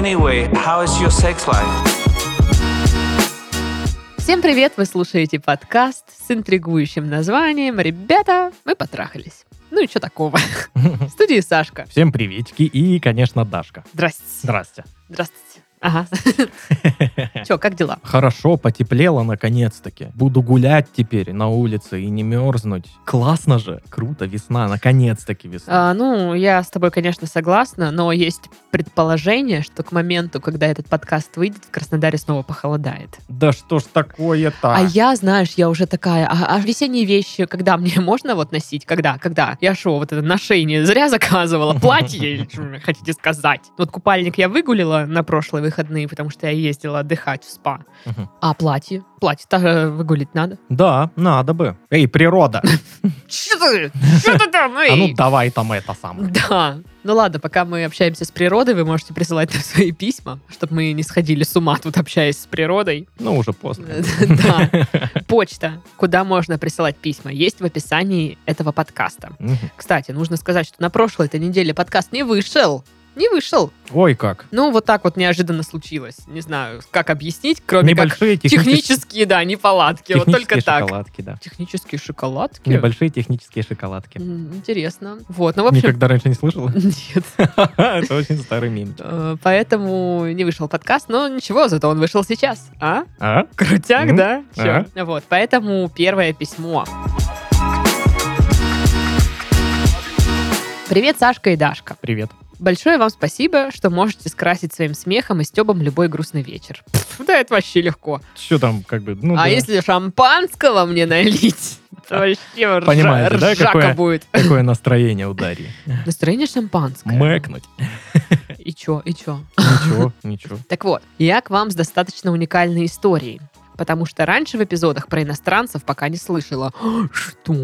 Anyway, how is your sex life? Всем привет! Вы слушаете подкаст с интригующим названием «Ребята, мы потрахались». Ну и что такого? В студии Сашка. Всем приветики и, конечно, Дашка. Здрасте. Здрасте. Здравствуйте. Ага. Че, как дела? Хорошо, потеплело наконец-таки. Буду гулять теперь на улице и не мерзнуть. Классно же, круто, весна, наконец-таки весна. А, ну, я с тобой, конечно, согласна, но есть предположение, что к моменту, когда этот подкаст выйдет, в Краснодаре снова похолодает. Да что ж такое-то? А я, знаешь, я уже такая, а, а весенние вещи, когда мне можно вот носить? Когда? Когда? Я шо, вот это ношение зря заказывала? Платье, хотите сказать? Вот купальник я выгулила на прошлые выходные, потому что я ездила отдыхать в спа. Мгм. А платье? Платье-то э, выгулить надо. Да, надо бы. Эй, природа! Что ты? Что ты там? А ну давай там это самое. Да. Ну ладно, пока мы общаемся с природой, вы можете присылать нам свои письма, чтобы мы не сходили с ума тут, общаясь с природой. Ну, уже поздно. Да. Почта, куда можно присылать письма, есть в описании этого подкаста. Кстати, нужно сказать, что на прошлой этой неделе подкаст не вышел. Не вышел. Ой, как. Ну, вот так вот неожиданно случилось. Не знаю, как объяснить, кроме как Небольшие технические, технические, да, неполадки. Вот только технические так. шоколадки, да. Технические шоколадки? Небольшие технические шоколадки. М, Интересно. Вот, ну, в общем... Никогда раньше не слышала? Нет. Это очень старый мем. Э, Поэтому не вышел подкаст, но ничего, зато он вышел сейчас. А? А? Крутяк, М, да? Чё? Вот, поэтому первое письмо. Привет, Сашка и Дашка. Привет. Большое вам спасибо, что можете скрасить своим смехом и стебом любой грустный вечер. Пф, да это вообще легко. Что там, как бы, ну а да. если шампанского мне налить, то вообще ржа- Понимаете, да, ржака какое? будет. Какое настроение у Дарьи? Настроение шампанское. Мэкнуть. И чё, и чё? Ничего, ничего. Так вот, я к вам с достаточно уникальной историей. Потому что раньше в эпизодах про иностранцев пока не слышала. Что?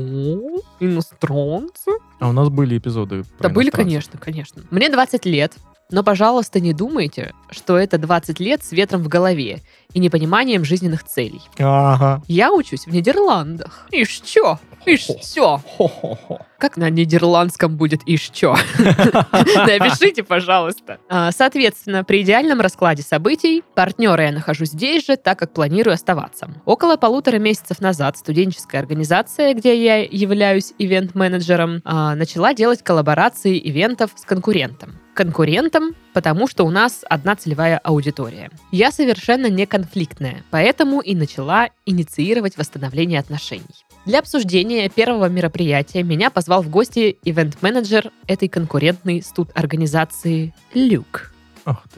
Иностранцы? А у нас были эпизоды Да были, конечно, конечно. Мне 20 лет, но, пожалуйста, не думайте, что это 20 лет с ветром в голове и непониманием жизненных целей. Ага. Я учусь в Нидерландах. И что? И что? Хо-хо-хо. Как на нидерландском будет и что? Напишите, пожалуйста. А, Соответственно, при идеальном раскладе событий партнера я нахожу здесь же, так как планирую оставаться. Около полутора месяцев назад студенческая организация, где я являюсь ивент-менеджером, а, начала делать коллаборации ивентов с конкурентом. Конкурентом, потому что у нас одна целевая аудитория. Я совершенно не конфликтная, поэтому и начала инициировать восстановление отношений. Для обсуждения первого мероприятия меня позвал в гости ивент-менеджер этой конкурентной студ-организации Люк.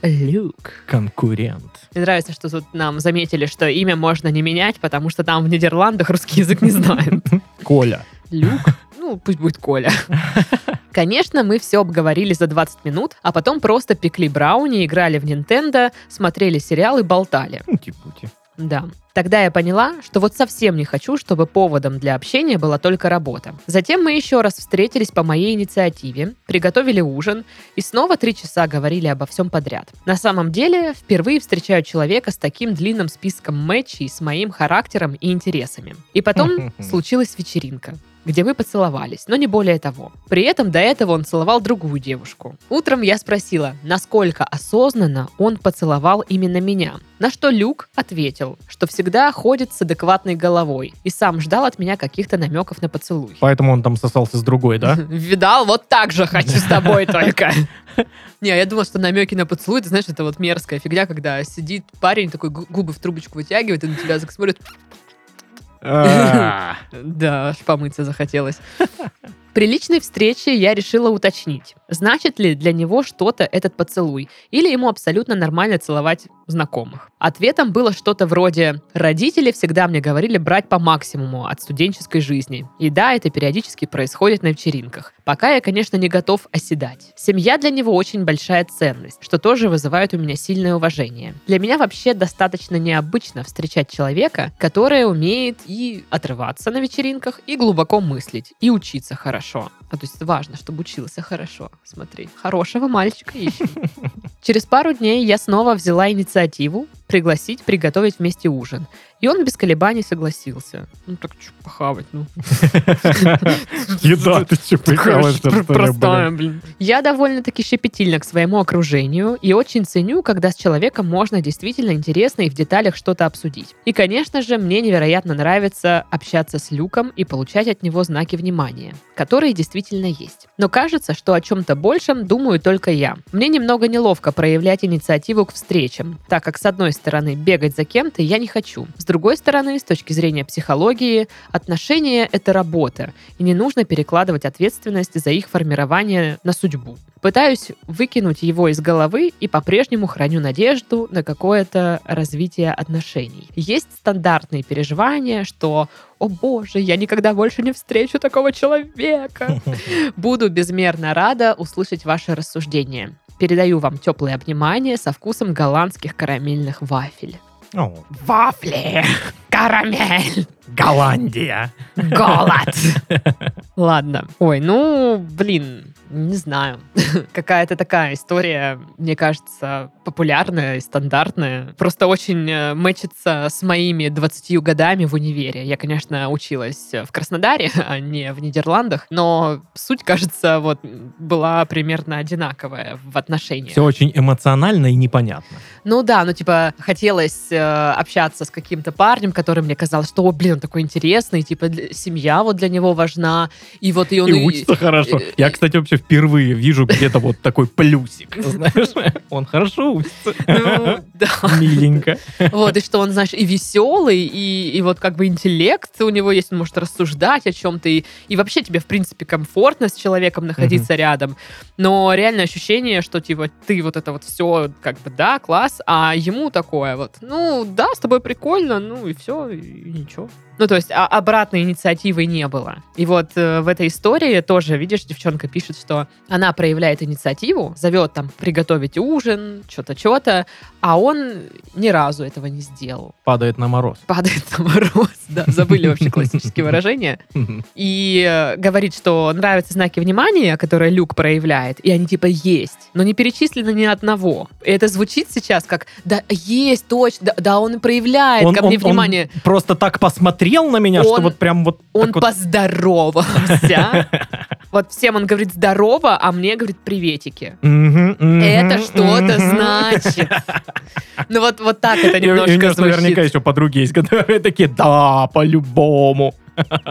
Ты, Люк. конкурент. Мне нравится, что тут нам заметили, что имя можно не менять, потому что там в Нидерландах русский язык не знают. Коля. Люк. Ну, пусть будет Коля. Конечно, мы все обговорили за 20 минут, а потом просто пекли брауни, играли в Nintendo, смотрели сериалы, болтали. Пути-пути. Да. Тогда я поняла, что вот совсем не хочу, чтобы поводом для общения была только работа. Затем мы еще раз встретились по моей инициативе, приготовили ужин и снова три часа говорили обо всем подряд. На самом деле, впервые встречаю человека с таким длинным списком матчей с моим характером и интересами. И потом случилась вечеринка где мы поцеловались, но не более того. При этом до этого он целовал другую девушку. Утром я спросила, насколько осознанно он поцеловал именно меня. На что Люк ответил, что всегда ходит с адекватной головой и сам ждал от меня каких-то намеков на поцелуй. Поэтому он там сосался с другой, да? Видал, вот так же хочу с тобой только. Не, я думала, что намеки на поцелуй, ты знаешь, это вот мерзкая фигня, когда сидит парень, такой гу- губы в трубочку вытягивает и на тебя так смотрит. А, Да, аж помыться захотелось. При личной встрече я решила уточнить, значит ли для него что-то этот поцелуй, или ему абсолютно нормально целовать знакомых. Ответом было что-то вроде «Родители всегда мне говорили брать по максимуму от студенческой жизни. И да, это периодически происходит на вечеринках. Пока я, конечно, не готов оседать. Семья для него очень большая ценность, что тоже вызывает у меня сильное уважение. Для меня вообще достаточно необычно встречать человека, который умеет и отрываться на вечеринках, и глубоко мыслить, и учиться хорошо. А то есть важно, чтобы учился хорошо. Смотри, хорошего мальчика ищем. Через пару дней я снова взяла инициативу пригласить приготовить вместе ужин. И он без колебаний согласился. Ну так что похавать, ну. Еда, ты что, ли, простая, блин. Я довольно-таки щепетильна к своему окружению и очень ценю, когда с человеком можно действительно интересно и в деталях что-то обсудить. И, конечно же, мне невероятно нравится общаться с Люком и получать от него знаки внимания, которые действительно есть. Но кажется, что о чем-то большем думаю только я. Мне немного неловко проявлять инициативу к встречам, так как, с одной стороны, бегать за кем-то я не хочу. С другой стороны, с точки зрения психологии, отношения — это работа, и не нужно перекладывать ответственность за их формирование на судьбу. Пытаюсь выкинуть его из головы и по-прежнему храню надежду на какое-то развитие отношений. Есть стандартные переживания, что «О боже, я никогда больше не встречу такого человека!» Буду безмерно рада услышать ваши рассуждения. Передаю вам теплые обнимания со вкусом голландских карамельных вафель. О, Вафли! Карамель! Голландия. Голод! Ладно. Ой, ну, блин, не знаю. Какая-то такая история, мне кажется, популярная и стандартная. Просто очень э, мэчится с моими 20 годами в универе. Я, конечно, училась в Краснодаре, а не в Нидерландах, но суть, кажется, вот была примерно одинаковая в отношениях. Все очень эмоционально и непонятно. Ну да, ну типа хотелось э, общаться с каким-то парнем, который мне казалось, что, блин, он такой интересный, типа для- семья вот для него важна, и вот и он... И учится хорошо. э, Я, кстати, вообще впервые вижу где-то вот такой плюсик, знаешь? Он хорошо учится. Ну, да. Миленько. Вот, и что он, знаешь, и веселый, и, и вот как бы интеллект у него есть, он может рассуждать о чем-то, и, и вообще тебе, в принципе, комфортно с человеком находиться рядом. Но реальное ощущение, что, типа, ты вот это вот все, как бы, да, класс, а ему такое вот, ну, да, с тобой прикольно, ну, и все, и ничего. Ну, то есть а- обратной инициативы не было. И вот э, в этой истории тоже, видишь, девчонка пишет, что она проявляет инициативу, зовет там приготовить ужин, что-то, что-то, а он ни разу этого не сделал. Падает на мороз. Падает на мороз, да, забыли вообще классические выражения. И э, говорит, что нравятся знаки внимания, которые Люк проявляет, и они типа есть, но не перечислены ни одного. И это звучит сейчас как, да, есть, точно, да, да, он проявляет Он- ко мне он- он внимание. просто так посмотрел на меня, что Он- вот прям вот Он вот- поздоровался. Вот всем он говорит здорово, а мне говорит приветики. Это что-то значит. Ну вот, вот так это немножко ж наверняка звучит. еще подруги есть, которые такие, да, по-любому.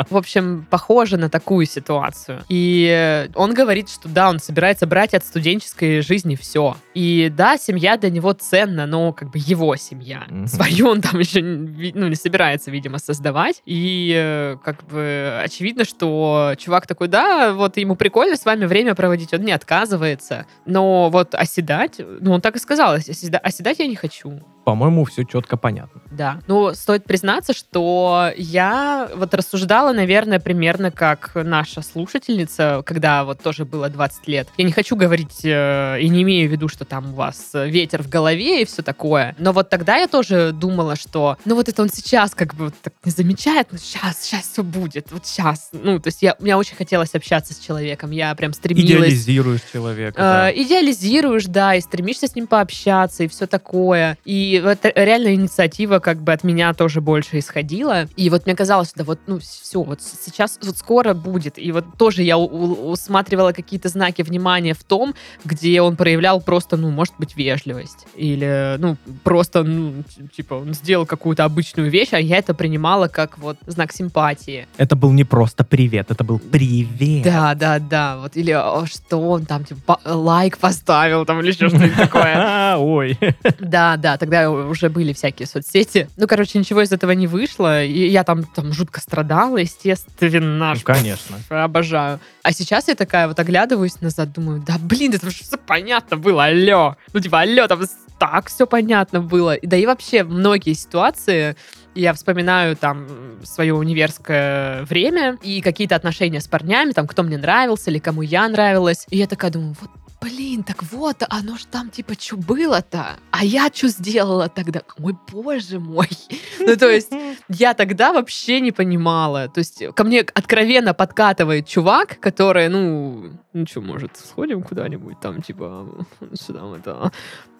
В общем, похоже на такую ситуацию. И э, он говорит, что да, он собирается брать от студенческой жизни все. И да, семья для него ценна, но как бы его семья. Свою он там еще ну, не собирается, видимо, создавать. И э, как бы очевидно, что чувак такой, да, вот ему прикольно с вами время проводить, он не отказывается. Но вот оседать, ну он так и сказал, оседа- оседать я не хочу. По-моему, все четко понятно. Да. Ну, стоит признаться, что я вот рассуждала, наверное, примерно как наша слушательница, когда вот тоже было 20 лет. Я не хочу говорить э, и не имею в виду, что там у вас ветер в голове и все такое. Но вот тогда я тоже думала, что, ну вот это он сейчас как бы вот так не замечает, ну сейчас, сейчас все будет, вот сейчас. Ну, то есть я, мне очень хотелось общаться с человеком, я прям стремилась Идеализируешь человека. да. Э, идеализируешь, да, и стремишься с ним пообщаться, и все такое. И вот реально инициатива как бы от меня тоже больше исходила. И вот мне казалось, да вот, ну, все, вот сейчас, вот скоро будет. И вот тоже я усматривала какие-то знаки внимания в том, где он проявлял просто, ну, может быть, вежливость. Или, ну, просто, ну, типа, он сделал какую-то обычную вещь, а я это принимала как вот знак симпатии. Это был не просто привет, это был привет. Да, да, да. Вот, или «О, что он там, типа, лайк поставил, там, или еще что-нибудь такое. Ой. Да, да, тогда уже были всякие соцсети. Ну, короче, ничего из этого не вышло. И я там, там жутко страдала, естественно. Ну, конечно. Обожаю. А сейчас я такая вот оглядываюсь назад, думаю, да блин, это же все понятно было, алло. Ну, типа, алло, там так все понятно было. Да и вообще многие ситуации, я вспоминаю там свое универское время и какие-то отношения с парнями, там, кто мне нравился или кому я нравилась. И я такая думаю, вот блин, так вот, оно ж там типа что было-то? А я что сделала тогда? Ой, боже мой. Ну, то есть, я тогда вообще не понимала. То есть, ко мне откровенно подкатывает чувак, который, ну, ну что, может, сходим куда-нибудь там, типа, сюда, это.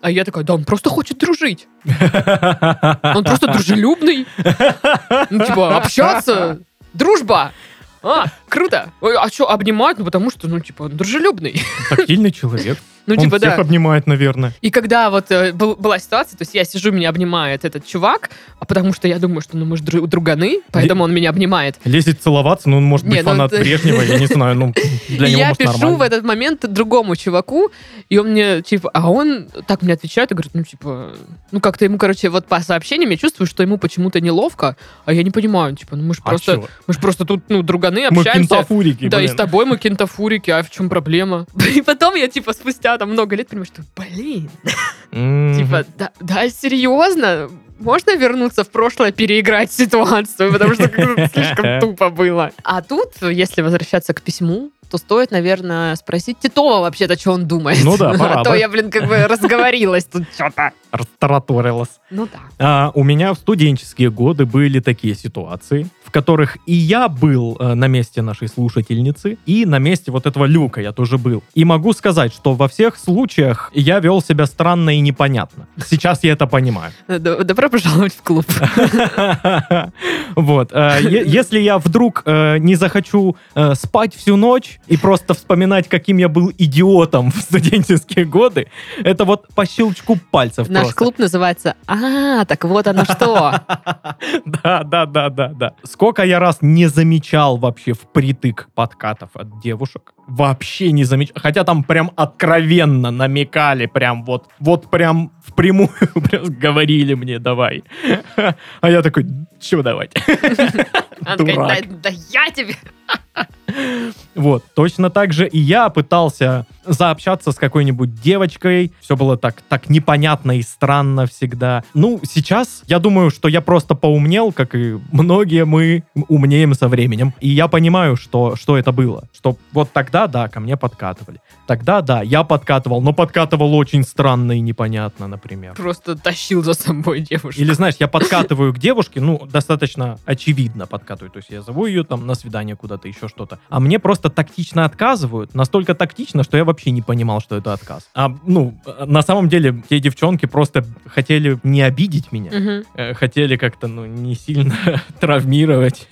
А я такая, да, он просто хочет дружить. Он просто дружелюбный. Ну, типа, общаться, дружба. А, круто. А что, обнимают? Ну, потому что, ну, типа, он дружелюбный. Тактильный человек. Ну, Он типа, всех да. обнимает, наверное. И когда вот э, был- была ситуация, то есть я сижу, меня обнимает этот чувак, а потому что я думаю, что ну мы же дру- друганы, поэтому он меня обнимает. Лезет целоваться, ну, он может быть Не, ну, фанат это- Брежнева, я не знаю, ну, для него, я может, пишу нормально. в этот момент другому чуваку, и он мне, типа, а он так мне отвечает и говорит, ну, типа, ну, как-то ему, короче, вот по сообщениям я чувствую, что ему почему-то неловко, а я не понимаю, типа, ну, мы же А просто, чё? мы же просто тут, ну, друганы, общаемся. Кентафурики, Да, и блин. с тобой мы кентафурики, а в чем проблема? И потом я, типа, спустя там много лет понимаю, что, блин. Типа, да, да, серьезно? Можно вернуться в прошлое, переиграть ситуацию, потому что слишком тупо было. А тут, если возвращаться к письму, то стоит, наверное, спросить Титова вообще-то, что он думает. Ну да, пора А то я, блин, как бы разговорилась тут что-то. Растараторилась. Ну да. А, у меня в студенческие годы были такие ситуации, в которых и я был э, на месте нашей слушательницы, и на месте вот этого люка я тоже был. И могу сказать, что во всех случаях я вел себя странно и непонятно. Сейчас я это понимаю. Добро пожаловать в клуб. Вот. э, Если я вдруг э, не захочу спать всю ночь и просто вспоминать, каким я был идиотом в студенческие годы, это вот по щелчку пальцев Наш клуб называется «А, так вот оно что». Да, да, да, да, да. Сколько я раз не замечал вообще впритык подкатов от девушек. Вообще не замечал. Хотя там прям откровенно намекали, прям вот, вот прям впрямую прям говорили мне, давай. А я такой, что давать? Дурак. да, да я тебе. Вот, точно так же и я пытался заобщаться с какой-нибудь девочкой. Все было так, так непонятно и странно всегда. Ну, сейчас я думаю, что я просто поумнел, как и многие мы умнеем со временем. И я понимаю, что, что это было. Что вот тогда, да, ко мне подкатывали. Тогда, да, я подкатывал, но подкатывал очень странно и непонятно, например. Просто тащил за собой девушку. Или, знаешь, я подкатываю к девушке, ну, достаточно очевидно подкатываю. То есть я зову ее там на свидание куда-то, еще что-то. А мне просто тактично отказывают. Настолько тактично, что я вообще не понимал, что это отказ. А, ну, на самом деле, те девчонки просто хотели не обидеть меня. Э, Хотели как-то, ну, не сильно травмировать.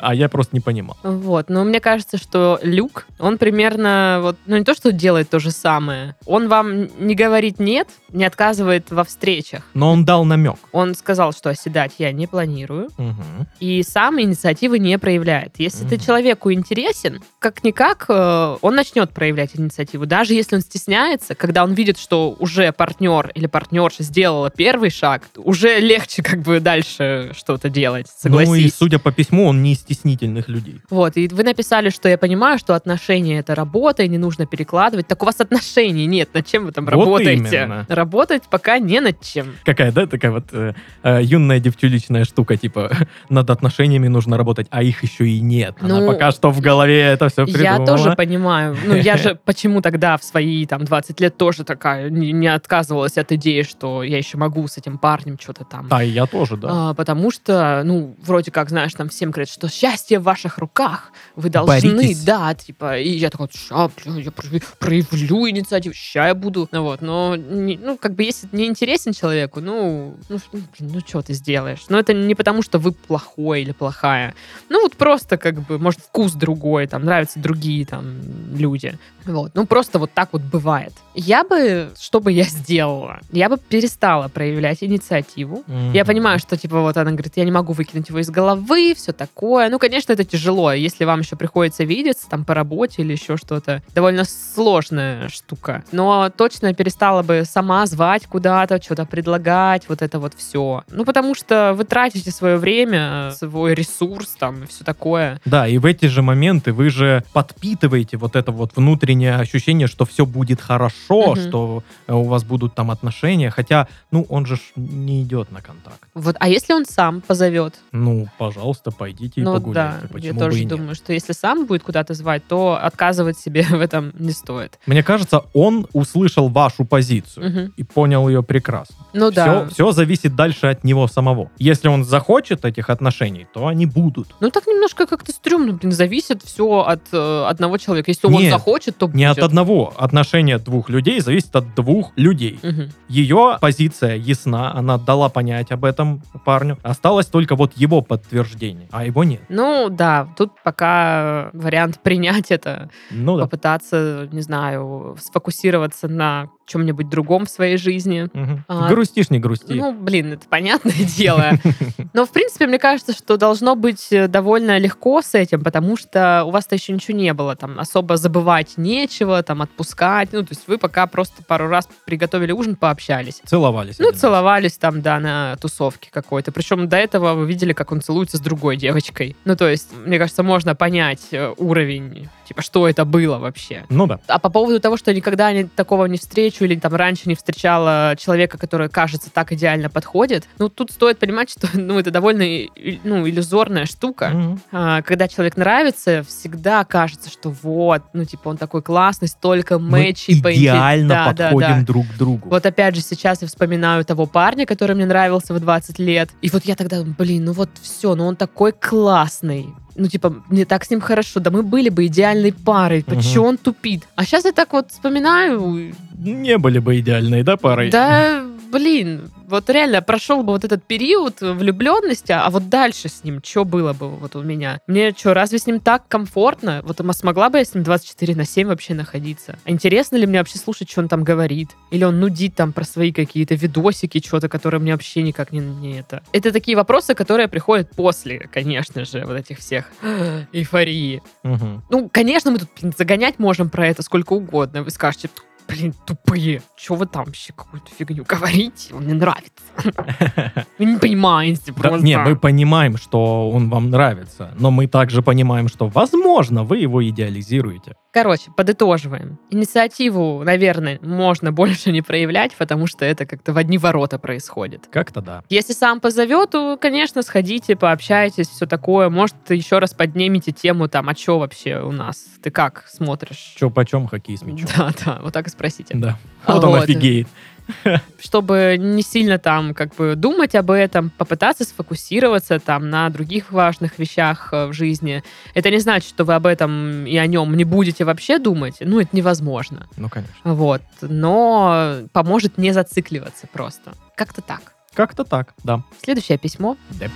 А я просто не понимал. Вот, но мне кажется, что Люк, он примерно вот, ну не то, что делает то же самое, он вам не говорит нет, не отказывает во встречах. Но он дал намек. Он сказал, что оседать я не планирую, Мгм. и сам инициативы не проявляет. Если ты Мгм. человеку интересен, как-никак э, он начнет проявлять инициативу. Даже если он стесняется, когда он видит, что уже партнер или партнерша сделала первый шаг, уже легче как бы дальше что-то делать, согласись. Ну и, судя по письму, он не из стеснительных людей. Вот, и вы написали, что я понимаю, что отношения это работа, и не нужно перекладывать. Так у вас отношений нет, над чем вы там Вот работаете? именно. Работать пока не над чем. Какая, да, такая вот э, э, юная девчуличная штука, типа, над отношениями нужно работать, а их еще и нет. Она Ну, пока что в голове это все придумала. Я тоже понимаю. Ну, я же почему тогда в свои там 20 лет тоже такая не, не отказывалась от идеи, что я еще могу с этим парнем что-то там. Да, и я тоже, да. А, потому что, ну, вроде как, знаешь, там всем говорят, что счастье в ваших руках, вы должны, Боритесь. да, типа, и я такой, ща, бля, я проявлю инициативу, ща я буду, ну вот, но, не- ну, как бы, если не интересен человеку, ну, ну, блин, ну, что ты сделаешь? Но это не потому, что вы плохой или плохая, ну, вот просто, как бы, может, вкус другой, там, нравятся другие, там, люди, вот, ну, просто вот так вот бывает. Я бы, что бы я сделала? Я бы перестала проявлять инициативу, я Мгм. понимаю, что, типа, вот она говорит, я не могу выкинуть его из головы, все такое. Ну, конечно, это тяжело. Если вам еще приходится видеться там по работе или еще что-то, довольно сложная штука. Но точно перестала бы сама звать куда-то, что-то предлагать, вот это вот все. Ну, потому что вы тратите свое время, свой ресурс там и все такое. Да, и в эти же моменты вы же подпитываете вот это вот внутреннее ощущение, что все будет хорошо, Мгм. что э, у вас будут там отношения. Хотя, ну, он же не идет на контакт. Вот, а если он сам позовет? Ну, пожалуйста, пойдите и ну да, погуляйте. я Почему тоже бы и нет? думаю, что если сам будет куда-то звать, то отказывать себе в этом не стоит. Мне кажется, он услышал вашу позицию Мгм. и понял ее прекрасно. Ну да. Все, зависит дальше от него самого. Если он захочет этих отношений, то они будут. Ну так немножко как-то стрёмно, блин, зависит все от э, одного человека. Если он Нет, захочет, то Не от будет. одного. Отношения двух людей зависит от двух людей. Мгм. Ее позиция ясна, она дала понять об этом парню. Осталось только вот его подтверждение, а его нет. Ну да, тут пока вариант принять это, Ну да. попытаться, не знаю, сфокусироваться на чем-нибудь другом в своей жизни. Мгм. А, Грустишь, не грусти. Ну, блин, это понятное дело. Но, в принципе, мне кажется, что должно быть э, довольно легко с этим, потому что у вас-то еще ничего не было. Там особо забывать нечего, там отпускать. Ну, то есть вы пока просто пару раз приготовили ужин, пообщались. Целовались. Ну, целовались там, да, на тусовке какой-то. Причем до этого вы видели, как он целуется с другой девочкой. Ну, то есть, мне кажется, можно понять э, уровень, типа, что это было вообще. Ну да. А по поводу того, что никогда не, такого не встречу или там раньше не встречала человека, который, кажется, так идеально подходит, ну, тут стоит понимать, что, ну, это довольно, ну, иллюзорная штука. Мгм. А, когда человек нравится, всегда кажется, что вот, ну, типа, он такой классный, столько Мы мэчей по инте- идеально Да, да, подходим да. друг к другу. Вот опять же сейчас я вспоминаю того парня, который мне нравился в 20 лет. И вот я тогда, блин, ну вот все, ну он такой классный. Ну, типа, мне так с ним хорошо. Да мы были бы идеальной парой. Мгм. Почему он тупит? А сейчас я так вот вспоминаю. Не были бы идеальной, да, парой? Да, блин, вот реально прошел бы вот этот период влюбленности, а вот дальше с ним что было бы вот у меня? Мне что, разве с ним так комфортно? Вот смогла бы я с ним 24 на 7 вообще находиться? А Интересно ли мне вообще слушать, что он там говорит? Или он нудит там про свои какие-то видосики, что-то, которые мне вообще никак не, не это? Это такие вопросы, которые приходят после, конечно же, вот этих всех эйфории. Мгм. Ну, конечно, мы тут блин, загонять можем про это сколько угодно. Вы скажете, блин, тупые, что вы там вообще какую-то фигню говорите? Он мне нравится. Вы не понимаете просто. не, мы понимаем, что он вам нравится, но мы также понимаем, что, возможно, вы его идеализируете. Короче, подытоживаем. Инициативу, наверное, можно больше не проявлять, потому что это как-то в одни ворота происходит. Как-то да. Если сам позовет, то, конечно, сходите, пообщайтесь, все такое. Может, еще раз поднимете тему там, а что вообще у нас? Ты как смотришь? Че почем хоккей с мячом. Да, да, вот так и спросите. Да. А Вот он вот. офигеет. Чтобы не сильно там как бы думать об этом, попытаться сфокусироваться там на других важных вещах э, в жизни. Это не значит, что вы об этом и о нем не будете вообще думать. Ну, это невозможно. Ну, конечно. Вот. Но поможет не зацикливаться просто. Как-то так. Как-то так, да. Следующее письмо. Да.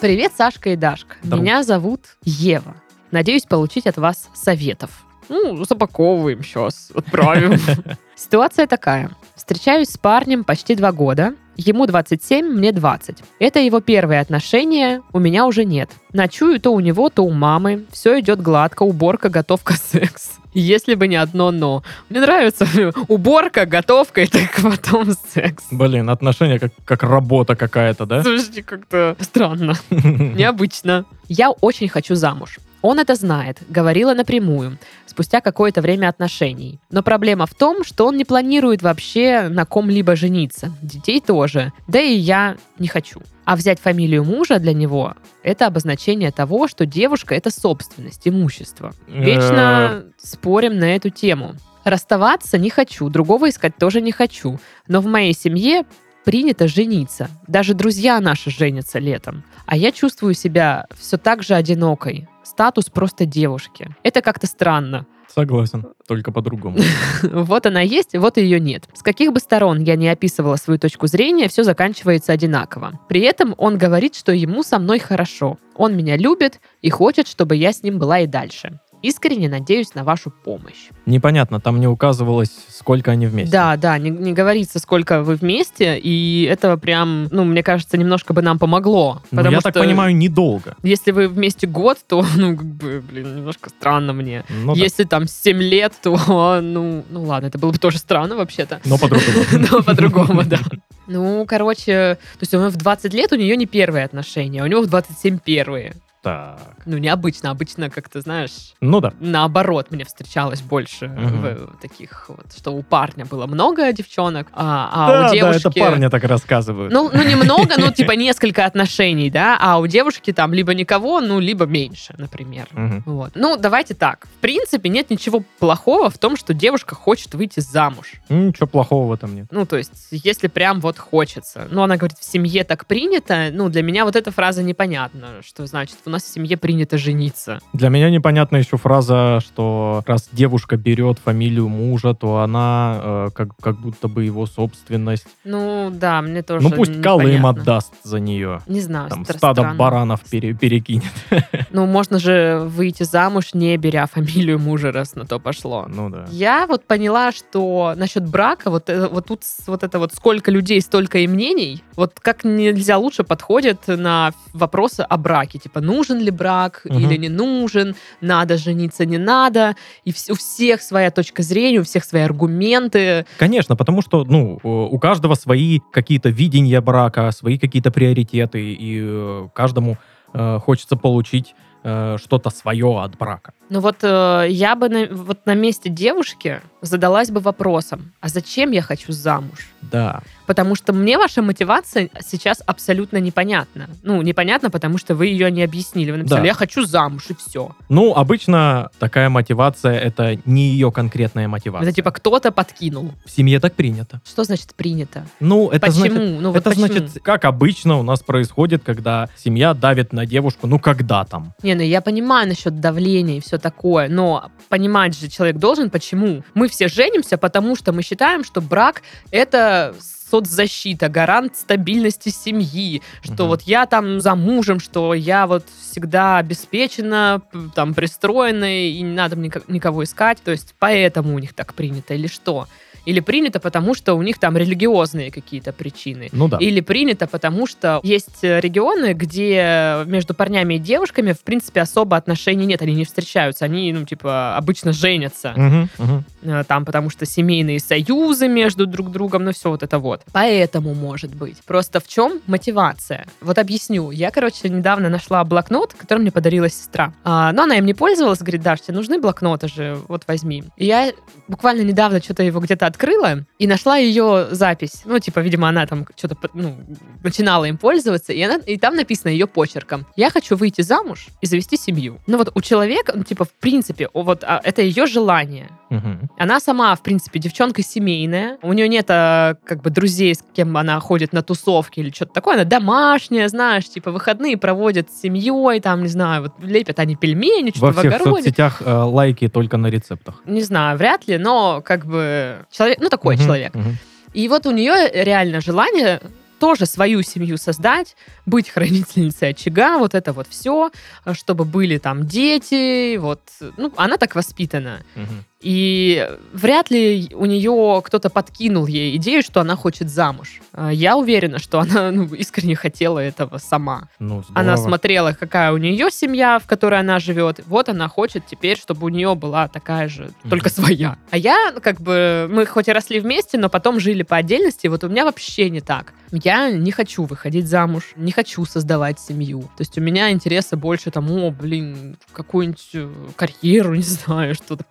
Привет, Сашка и Дашка. Здорово. Меня зовут Ева. Надеюсь получить от вас советов. Ну, запаковываем сейчас, отправим. Ситуация такая. Встречаюсь с парнем почти два года. Ему 27, мне 20. Это его первые отношения, у меня уже нет. Ночую то у него, то у мамы. Все идет гладко, уборка, готовка, секс. Если бы не одно но. Мне нравится уборка, готовка и так потом секс. Блин, отношения как, как работа какая-то, да? Слушайте, как-то странно. Необычно. Я очень хочу замуж. Он это знает, говорила напрямую, спустя какое-то время отношений. Но проблема в том, что он не планирует вообще на ком-либо жениться. Детей тоже. Да и я не хочу. А взять фамилию мужа для него – это обозначение того, что девушка – это собственность, имущество. Вечно спорим на эту тему. Расставаться не хочу, другого искать тоже не хочу. Но в моей семье принято жениться. Даже друзья наши женятся летом. А я чувствую себя все так же одинокой. Статус просто девушки. Это как-то странно. Согласен, только по-другому. Вот она есть, вот ее нет. С каких бы сторон я не описывала свою точку зрения, все заканчивается одинаково. При этом он говорит, что ему со мной хорошо. Он меня любит и хочет, чтобы я с ним была и дальше. Искренне надеюсь на вашу помощь. Непонятно, там не указывалось, сколько они вместе. Да, да, не, не говорится, сколько вы вместе, и это прям, ну, мне кажется, немножко бы нам помогло. Ну, потому я что так понимаю, недолго. если вы вместе год, то, ну, как бы, блин, немножко странно мне. Ну да. Если там 7 лет, то, ну, ну ладно, это было бы тоже странно вообще-то. Но по-другому. Но по-другому, да. Ну, короче, то есть он в 20 лет у нее не первые отношения, у него в 27 первые. Так. Ну, необычно. Обычно, как ты знаешь, Ну да. наоборот, мне встречалось больше Мгм. в- таких вот, что у парня было много девчонок, а, а да, у девушки... да, это парни так рассказывают. Ну, ну, немного, ну, типа несколько отношений, да, а у девушки там либо никого, ну, либо меньше, например. Мгм. Вот. Ну, давайте так. В принципе, нет ничего плохого в том, что девушка хочет выйти замуж. Ничего плохого в этом нет. Ну, то есть, если прям вот хочется. Ну, она говорит, в семье так принято. Ну, для меня вот эта фраза непонятна. Что значит, у нас в семье принято жениться. Для меня непонятна еще фраза, что раз девушка берет фамилию мужа, то она э, как, как будто бы его собственность. Ну, да, мне тоже ну пусть Колым непонятно. отдаст за нее. Не знаю, Там стадо странно. баранов пере- перекинет. Ну, можно же выйти замуж, не беря фамилию мужа, раз на то пошло. Ну да. Я вот поняла, что насчет брака, вот, э, вот тут вот это вот сколько людей, столько и мнений, вот как нельзя лучше подходит на вопросы о браке. Типа, нужен ли брак Мгм. или не нужен, надо жениться, не надо. И у всех своя точка зрения, у всех свои аргументы. Конечно, потому что, ну, э, у каждого свои какие-то видения брака, свои какие-то приоритеты, и э, каждому э, хочется получить э, что-то свое от брака. Ну вот э, я бы на, вот на месте девушки задалась бы вопросом, а зачем я хочу замуж? Да. Потому что мне ваша мотивация сейчас абсолютно непонятна. Ну, непонятно, потому что вы ее не объяснили. Вы написали, Да. я хочу замуж, и все. Ну, обычно такая мотивация это не ее конкретная мотивация. Это типа кто-то подкинул. В семье так принято. Что значит принято? Ну, это почему? значит. ну, вот это почему? значит, как обычно у нас происходит, когда семья давит на девушку, ну когда там? Не, ну я понимаю насчет давления и все такое, но понимать же человек должен, почему. Мы все женимся, потому что мы считаем, что брак — это соцзащита, гарант стабильности семьи, что Мгм. вот я там за мужем, что я вот всегда обеспечена, там пристроена, и не надо мне никого искать. То есть поэтому у них так принято или что? Или принято, потому что у них там религиозные какие-то причины. Ну да. Или принято, потому что есть э, регионы, где между парнями и девушками, в принципе, особо отношений нет, они не встречаются, они, ну, типа, обычно женятся. Мгм. Э, Там, потому что семейные союзы между друг другом, ну, все вот это вот. Поэтому, может быть. Просто в чем мотивация? Вот объясню. Я, короче, недавно нашла блокнот, который мне подарила сестра. А, но она им не пользовалась, говорит, Даш, тебе нужны блокноты же, вот возьми. И я буквально недавно что-то его где-то открыла и нашла ее запись. Ну, типа, видимо, она там что-то, ну, начинала им пользоваться, и, она, и там написано ее почерком. Я хочу выйти замуж и завести семью. Ну, вот у человека, ну, типа, в принципе, вот а, это ее желание. Мгм. Она сама, в принципе, девчонка семейная. У нее нет а, как бы друзей, с кем она ходит на тусовки или что-то такое. Она домашняя, знаешь, типа выходные проводят с семьей, там, не знаю, вот лепят они пельмени, Во что-то в всех огороде. соцсетях э, лайки только на рецептах. Не знаю, вряд ли, но как бы человек, ну такой Мгм, человек. мгм. И вот у нее реально желание тоже свою семью создать, быть хранительницей очага, вот это вот все, чтобы были там дети, вот, ну, она так воспитана. Мгм. И вряд ли у нее кто-то подкинул ей идею, что она хочет замуж. А Я уверена, что она ну, искренне хотела этого сама. Ну, здорово. Она смотрела, какая у нее семья, в которой она живет. Вот она хочет теперь, чтобы у нее была такая же, только своя. А я, как бы, мы хоть и росли вместе, но потом жили по отдельности. Вот у меня вообще не так. Я не хочу выходить замуж, не хочу создавать семью. То есть у меня интересы больше там, о, блин, какую-нибудь э, карьеру, не знаю, что-то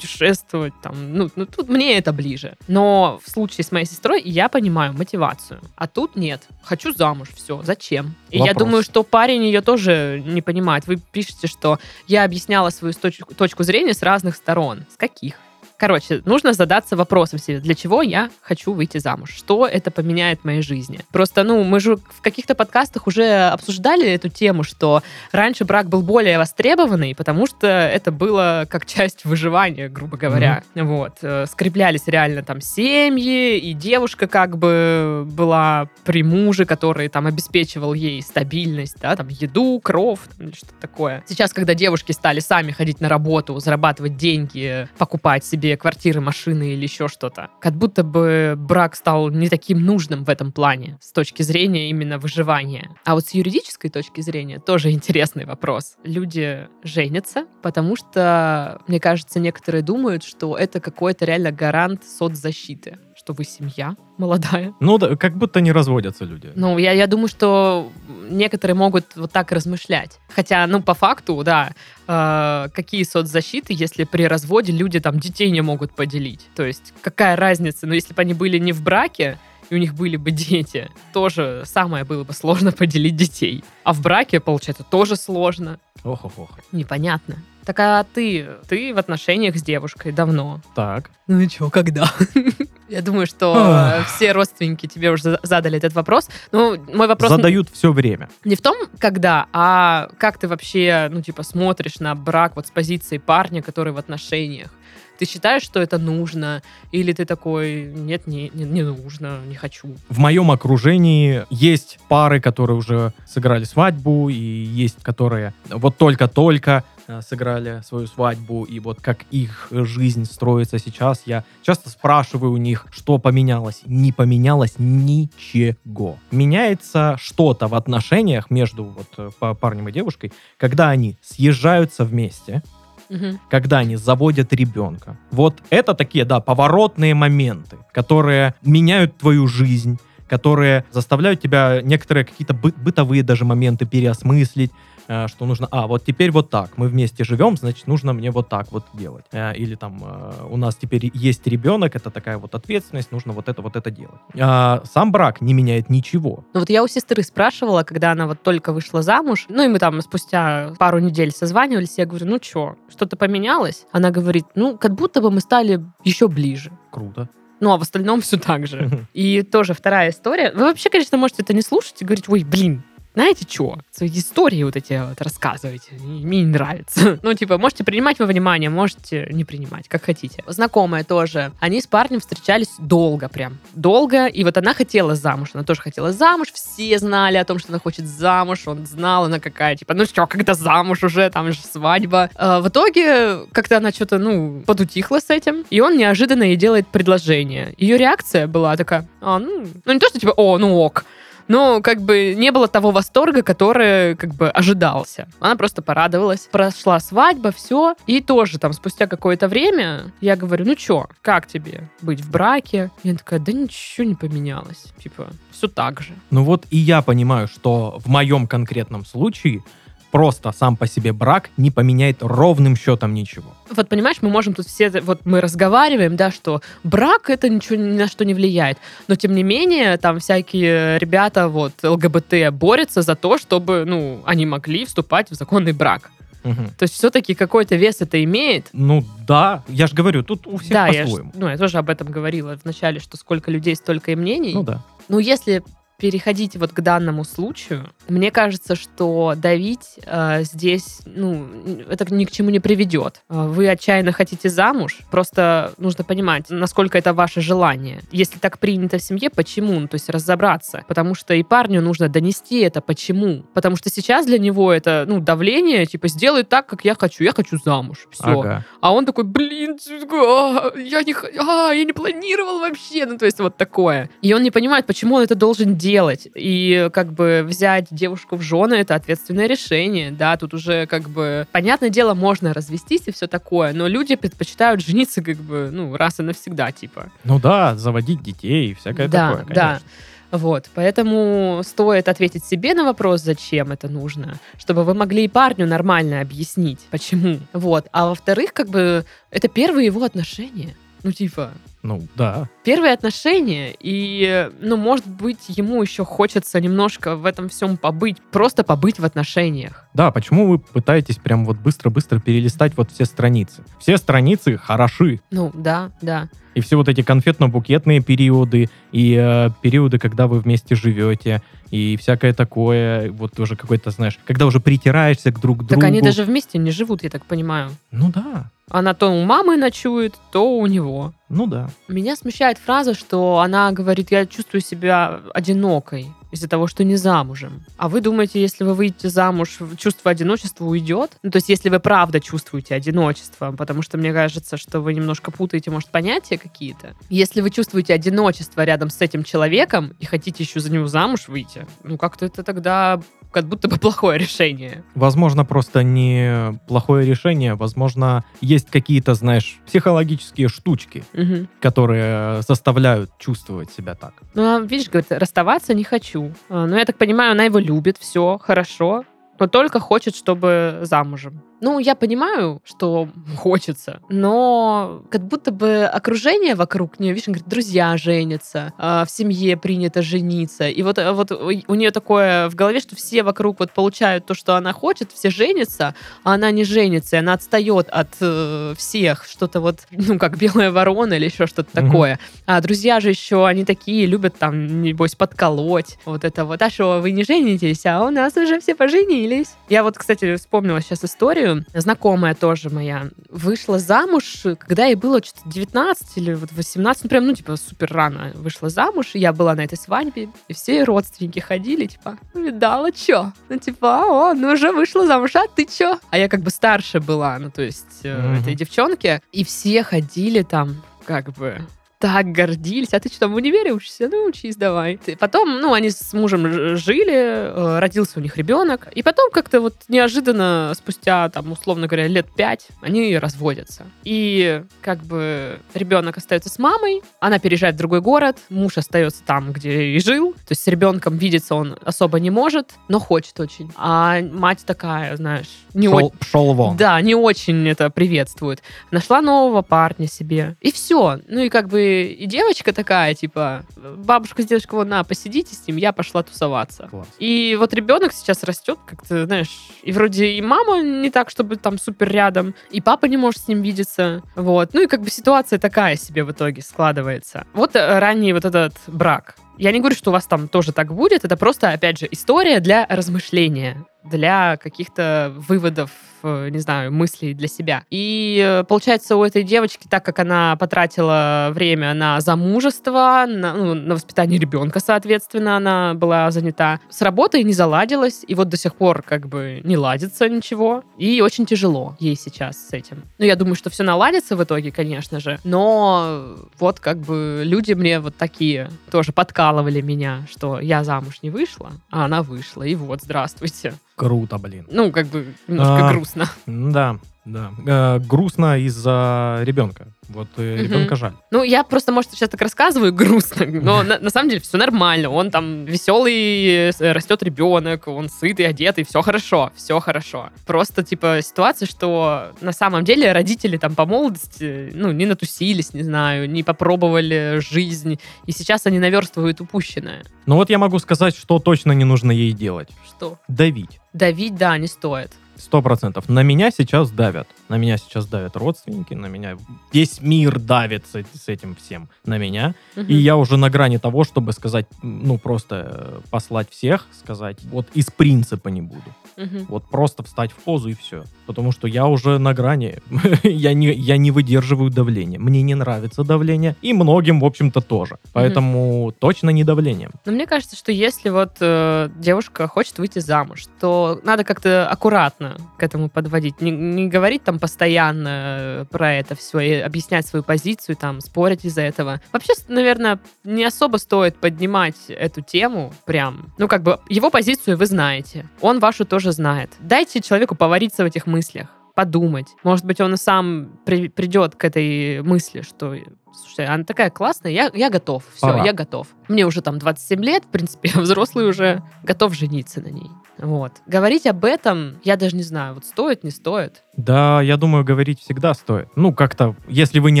путешествовать там. Ну, ну, тут мне это ближе. Но в случае с моей сестрой я понимаю мотивацию. А тут нет. Хочу замуж, все. Зачем? И я думаю, что парень ее тоже не понимает. Вы пишете, что я объясняла свою точ- точку зрения с разных сторон. С каких? Короче, нужно задаться вопросом себе, для чего я хочу выйти замуж? Что это поменяет в моей жизни? Просто, ну, мы же в каких-то подкастах уже обсуждали эту тему, что раньше брак был более востребованный, потому что это было как часть выживания, грубо говоря. Вот. Э, Скреплялись реально там семьи, и девушка как бы была при муже, который там обеспечивал ей стабильность, да, там еду, кров, там, что-то такое. Сейчас, когда девушки стали сами ходить на работу, зарабатывать деньги, покупать себе квартиры, машины или еще что-то, как будто бы брак стал не таким нужным в этом плане с точки зрения именно выживания. А вот с юридической точки зрения тоже интересный вопрос. Люди женятся, потому что, мне кажется, некоторые думают, что это какой-то реально гарант соцзащиты, что вы семья молодая. Ну, да, как будто не разводятся люди. Ну, я, я думаю, что некоторые могут вот так размышлять. Хотя, ну, по факту, да, э, какие соцзащиты, если при разводе люди там детей не могут поделить? То есть какая разница? Ну, если бы они были не в браке, и у них были бы дети, тоже самое было бы сложно поделить детей. А в браке, получается, тоже сложно. ох ох ох Непонятно. Так а ты, ты в отношениях с девушкой давно. Так. Ну и чё, когда? Я думаю, что все родственники тебе уже за- задали этот вопрос. Ну, мой вопрос Задают все время. не в том, когда, а как ты вообще, ну, типа, смотришь на брак вот с позиции парня, который в отношениях. Ты считаешь, что это нужно? Или ты такой, нет, не, не, не нужно, не хочу. В моем окружении есть пары, которые уже сыграли свадьбу, и есть, которые вот только-только э, сыграли свою свадьбу, и вот как их жизнь строится сейчас, я часто спрашиваю у них, что поменялось. Не поменялось ничего. Меняется что-то в отношениях между вот э, па- парнем и девушкой, когда они съезжаются вместе, Мгм. когда они заводят ребенка. Вот это такие, да, поворотные моменты, которые меняют твою жизнь, которые заставляют тебя некоторые какие-то бы- бытовые даже моменты переосмыслить, что нужно, а, вот теперь вот так, мы вместе живем, значит, нужно мне вот так вот делать. Э, Или там, э, у нас теперь есть ребенок, это такая вот ответственность, нужно вот это, вот это делать. А Сам брак не меняет ничего. Ну вот я у сестры спрашивала, когда она вот только вышла замуж, ну и мы там спустя пару недель созванивались, я говорю, ну чё, что-то поменялось? Она говорит, ну как будто бы мы стали еще ближе. Круто. Ну, а в остальном все так же. И тоже вторая история. Вы вообще, конечно, можете это не слушать и говорить, ой, блин, знаете что? Свои истории вот эти вот рассказывайте. Мне не нравится. Ну, типа, можете принимать во внимание, можете не принимать, как хотите. Знакомые тоже. Они с парнем встречались долго прям. Долго. И вот она хотела замуж. Она тоже хотела замуж. Все знали о том, что она хочет замуж. Он знал, она какая, типа, ну что, когда замуж уже, там же свадьба. А в итоге, как-то она что-то, ну, подутихла с этим. И он неожиданно ей делает предложение. Ее реакция была такая, а, ну, ну не то, что типа, о, ну ок. Но как бы не было того восторга, который как бы ожидался. Она просто порадовалась. Прошла свадьба, все. И тоже там спустя какое-то время я говорю, ну чё, как тебе быть в браке? И она такая, да ничего не поменялось. Типа, все так же. Ну вот и я понимаю, что в моем конкретном случае просто сам по себе брак не поменяет ровным счетом ничего. Вот понимаешь, мы можем тут все, вот мы разговариваем, да, что брак это ничего ни на что не влияет. Но тем не менее, там всякие ребята вот ЛГБТ борются за то, чтобы, ну, они могли вступать в законный брак. Мгм. То есть все-таки какой-то вес это имеет. Ну да, я же говорю, тут у всех да, я, ж- по-своему. ну, я тоже об этом говорила в начале, что сколько людей, столько и мнений. Ну да. Ну, если переходить вот к данному случаю, мне кажется, что давить э, здесь, ну, это ни к чему не приведет. Э, Вы отчаянно хотите замуж, просто нужно понимать, насколько это ваше желание. Если так принято в семье, почему? Ну, то есть разобраться. Потому что и парню нужно донести это, почему. Потому что сейчас для него это, ну, давление, типа, сделай так, как я хочу. Я хочу замуж. Все. Ага. А он такой, блин, а, я не, а, я не планировал вообще. Ну, то есть вот такое. И он не понимает, почему он это должен делать. И как бы взять девушку в жены, это ответственное решение. Да, тут уже как бы, понятное дело, можно развестись и все такое, но люди предпочитают жениться как бы, ну, раз и навсегда, типа. Ну да, заводить детей и всякое да, такое, да. конечно. Вот, поэтому стоит ответить себе на вопрос, зачем это нужно, чтобы вы могли и парню нормально объяснить, почему. Вот, а во-вторых, как бы, это первые его отношения. Ну, типа, Ну, да. Первые отношения, и, ну, может быть, ему еще хочется немножко в этом всем побыть, просто побыть в отношениях. Да, почему вы пытаетесь прям вот быстро-быстро перелистать вот все страницы? Все страницы хороши. Ну, да, да. И все вот эти конфетно-букетные периоды, и э, периоды, когда вы вместе живете, и всякое такое, вот тоже какой-то, знаешь, когда уже притираешься к друг другу. Так они даже вместе не живут, я так понимаю. Ну да, Она то у мамы ночует, то у него. Ну да. Меня смущает фраза, что она говорит, я чувствую себя одинокой из-за того, что не замужем. А вы думаете, если вы выйдете замуж, чувство одиночества уйдет? Ну, то есть, если вы правда чувствуете одиночество, потому что мне кажется, что вы немножко путаете, может, понятия какие-то. Если вы чувствуете одиночество рядом с этим человеком и хотите еще за него замуж выйти, ну, как-то это тогда как будто бы плохое решение. Возможно, просто не плохое решение, возможно, есть какие-то, знаешь, психологические штучки, Мгм. которые заставляют чувствовать себя так. Ну, а, видишь, говорит, расставаться не хочу. А, Но я так понимаю, она его любит, все хорошо, но только хочет, чтобы замужем. Ну, я понимаю, что хочется, но как будто бы окружение вокруг нее, видишь, он говорит, друзья женятся, а, в семье принято жениться. И вот, а, вот у нее такое в голове, что все вокруг вот получают то, что она хочет, все женятся, а она не женится, и она отстает от э, всех, что-то вот, ну, как белая ворона или еще что-то такое. А друзья же еще, они такие, любят там, небось, подколоть. Вот это вот. А что, вы не женитесь? А у нас уже все поженились. Я вот, кстати, вспомнила сейчас историю. Знакомая тоже моя вышла замуж, когда ей было что-то 19 или вот 18, ну, прям, ну, типа, супер рано вышла замуж. И я была на этой свадьбе, и все родственники ходили, типа, ну, видала, чё? Ну, типа, о, ну, уже вышла замуж, а ты чё? А я как бы старше была, ну, то есть, э, Мгм. этой девчонки. И все ходили там, как бы, так гордились. А ты что, там в универе учишься? Ну, учись давай. Ты- Потом, ну, они с мужем жили, э, родился у них ребенок. И потом как-то вот неожиданно, спустя, там, условно говоря, лет пять, они разводятся. И как бы ребенок остается с мамой, она переезжает в другой город, муж остается там, где и жил. То есть с ребенком видеться он особо не может, но хочет очень. А мать такая, знаешь, не очень... Пшел вон. Да, не очень это приветствует. Нашла нового парня себе. И все. Ну и как бы и девочка такая, типа, бабушка с дедушкой, вон, на, посидите с ним, я пошла тусоваться. Класс. И вот ребенок сейчас растет, как-то, знаешь, и вроде и мама не так, чтобы там супер рядом, и папа не может с ним видеться. Вот. Ну и как бы ситуация такая себе в итоге складывается. Вот э, ранний вот этот брак. Я не говорю, что у вас там тоже так будет, это просто, опять же, история для размышления, для каких-то выводов, не знаю, мыслей для себя. И э, получается, у этой девочки, так как она потратила время на замужество, на, ну, на воспитание ребенка, соответственно, она была занята, с работой не заладилась, и вот до сих пор как бы не ладится ничего, и очень тяжело ей сейчас с этим. Ну, я думаю, что все наладится в итоге, конечно же, но вот как бы люди мне вот такие тоже подкалывали меня, что я замуж не вышла, а она вышла, и вот, здравствуйте. Круто, блин. Ну, как бы немножко А, грустно. Да, да. Э, грустно из-за ребенка. Вот э, Мгм. ребенка жаль. Ну, я просто, может, сейчас так рассказываю грустно, но на, на самом деле все нормально. Он там веселый, э, растет ребенок, он сытый, одетый, все хорошо, все хорошо. Просто, типа, ситуация, что на самом деле родители там по молодости, ну, не натусились, не знаю, не попробовали жизнь, и сейчас они наверстывают упущенное. Ну вот я могу сказать, что точно не нужно ей делать. Что? Давить. Давить, да, не стоит. Сто процентов. На меня сейчас давят. На меня сейчас давят родственники, на меня весь мир давит с, с этим всем. На меня. Мгм. И я уже на грани того, чтобы сказать, ну, просто э, послать всех, сказать, вот из принципа не буду. Мгм. Вот просто встать в позу и все. Потому что я уже на грани. я, не, я не выдерживаю давления. Мне не нравится давление. И многим, в общем-то, тоже. Поэтому точно не давлением. Но мне кажется, что если вот э, девушка хочет выйти замуж, то надо как-то аккуратно к этому подводить. Не, не говорить там постоянно э, про это все и объяснять свою позицию, там, спорить из-за этого. Вообще, наверное, не особо стоит поднимать эту тему прям. Ну, как бы, его позицию вы знаете. Он вашу тоже знает. Дайте человеку повариться в этих мыслях подумать. Может быть, он и сам при- придет к этой мысли, что, слушай, она такая классная, я, я готов, все, Пора. я готов. Мне уже там 27 лет, в принципе, я взрослый уже, готов жениться на ней. Вот. Говорить об этом, я даже не знаю, вот стоит, не стоит. Да, я думаю, говорить всегда стоит. Ну, как-то, если вы не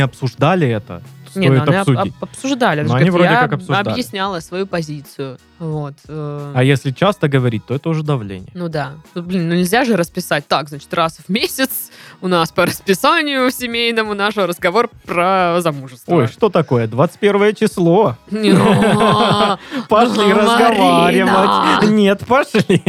обсуждали это, Не, ну, стоит об- обсудить. об- обсуждали. Ну, же они говорит, вроде я как обсуждали. объясняла свою позицию. Вот. э, А если часто говорить, то это уже давление. Ну да. Ну, блин, ну нельзя же расписать так, значит, раз в месяц у нас по расписанию семейному нашего разговор про замужество. Ой, что такое? 21 число. Не, Пошли Марина. разговаривать. Нет, пошли.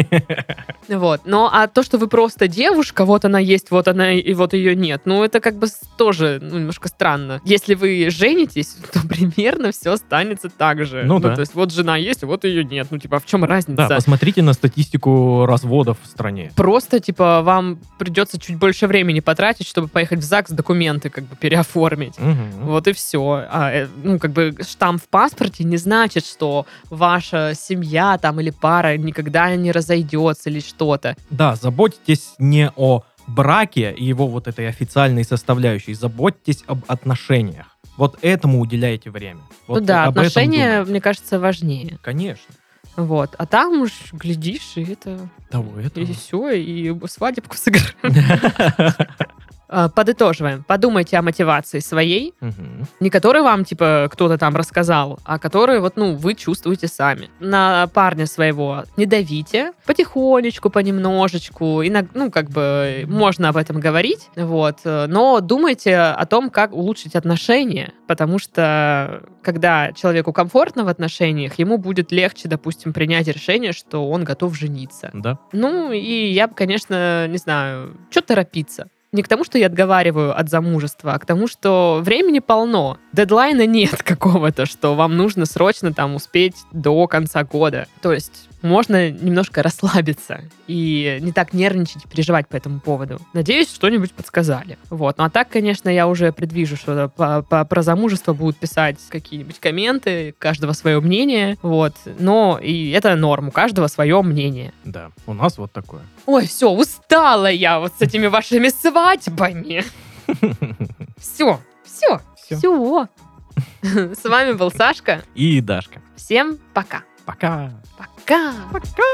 Вот. Но а то, что вы просто девушка, вот она есть, вот она и вот ее нет, ну это как бы тоже ну, немножко странно. Если вы женитесь, то примерно все останется так же. Ну да. То есть вот жена есть, вот ее нет. Ну типа, а в чем разница? Да, посмотрите на статистику разводов в стране. Просто, типа, вам придется чуть больше времени потратить, чтобы поехать в ЗАГС документы как бы переоформить. Мгм. Вот и все. А, э, ну, как бы штамп в паспорте не значит, что ваша семья там или пара никогда не разойдется или что-то. Да, заботьтесь не о браке и его вот этой официальной составляющей, заботьтесь об отношениях. Вот этому уделяйте время. Вот ну да, отношения, мне кажется, важнее. Конечно. Вот. А там уж глядишь, и это... Того, этого. И все, и свадебку сыграем. А, Подытоживаем. Подумайте о мотивации своей, Мгм. Не который вам, типа, кто-то там рассказал, а который, вот, ну, вы чувствуете сами. На парня своего не давите, потихонечку, понемножечку, иног- ну, как бы, можно об этом говорить, вот, но думайте о том, как улучшить отношения, потому что, когда человеку комфортно в отношениях, ему будет легче, допустим, принять решение, что он готов жениться. Да. Ну, и я бы, конечно, не знаю, что торопиться. Не к тому, что я отговариваю от замужества, а к тому, что времени полно. Дедлайна нет какого-то, что вам нужно срочно там успеть до конца года. То есть можно немножко расслабиться и не так нервничать и переживать по этому поводу. Надеюсь, что-нибудь подсказали. Вот. Ну а так, конечно, я уже предвижу, что по- по- про замужество будут писать какие-нибудь комменты, каждого свое мнение. Вот. Но и это норм, у каждого свое мнение. Да, у нас вот такое. Ой, все, устала я вот с этими вашими свадьбами. Все, все, все. С вами был Сашка. И Дашка. Всем пока. Пока. Пока. Пока.